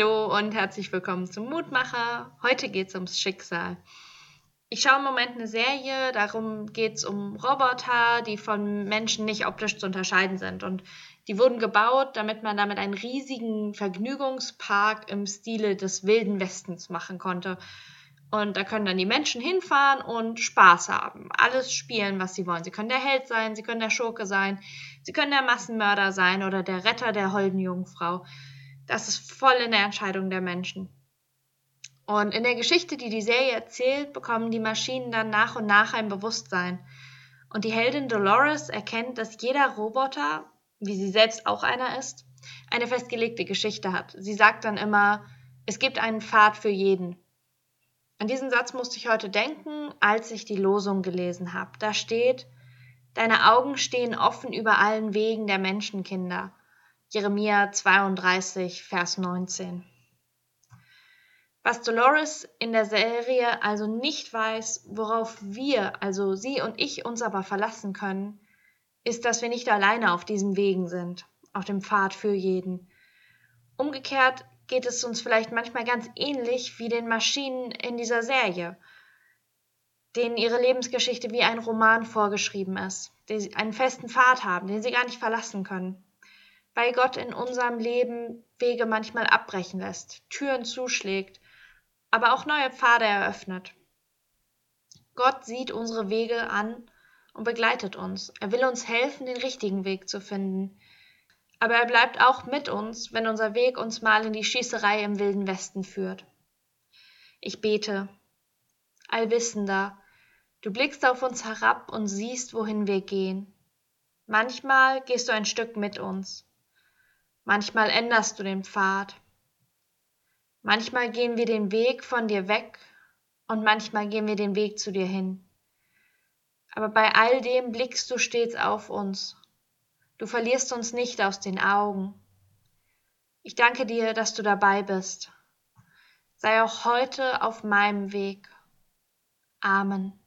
Hallo und herzlich willkommen zum Mutmacher. Heute geht es ums Schicksal. Ich schaue im Moment eine Serie, darum geht es um Roboter, die von Menschen nicht optisch zu unterscheiden sind. Und die wurden gebaut, damit man damit einen riesigen Vergnügungspark im Stile des Wilden Westens machen konnte. Und da können dann die Menschen hinfahren und Spaß haben. Alles spielen, was sie wollen. Sie können der Held sein, sie können der Schurke sein, sie können der Massenmörder sein oder der Retter der holden Jungfrau. Das ist voll in der Entscheidung der Menschen. Und in der Geschichte, die die Serie erzählt, bekommen die Maschinen dann nach und nach ein Bewusstsein. Und die Heldin Dolores erkennt, dass jeder Roboter, wie sie selbst auch einer ist, eine festgelegte Geschichte hat. Sie sagt dann immer, es gibt einen Pfad für jeden. An diesen Satz musste ich heute denken, als ich die Losung gelesen habe. Da steht, Deine Augen stehen offen über allen Wegen der Menschenkinder. Jeremia 32, Vers 19. Was Dolores in der Serie also nicht weiß, worauf wir, also sie und ich, uns aber verlassen können, ist, dass wir nicht alleine auf diesen Wegen sind, auf dem Pfad für jeden. Umgekehrt geht es uns vielleicht manchmal ganz ähnlich wie den Maschinen in dieser Serie, denen ihre Lebensgeschichte wie ein Roman vorgeschrieben ist, die einen festen Pfad haben, den sie gar nicht verlassen können. Weil Gott in unserem Leben Wege manchmal abbrechen lässt, Türen zuschlägt, aber auch neue Pfade eröffnet. Gott sieht unsere Wege an und begleitet uns. Er will uns helfen, den richtigen Weg zu finden. Aber er bleibt auch mit uns, wenn unser Weg uns mal in die Schießerei im wilden Westen führt. Ich bete, Allwissender, du blickst auf uns herab und siehst, wohin wir gehen. Manchmal gehst du ein Stück mit uns, manchmal änderst du den Pfad, Manchmal gehen wir den Weg von dir weg und manchmal gehen wir den Weg zu dir hin. Aber bei all dem blickst du stets auf uns. Du verlierst uns nicht aus den Augen. Ich danke dir, dass du dabei bist. Sei auch heute auf meinem Weg. Amen.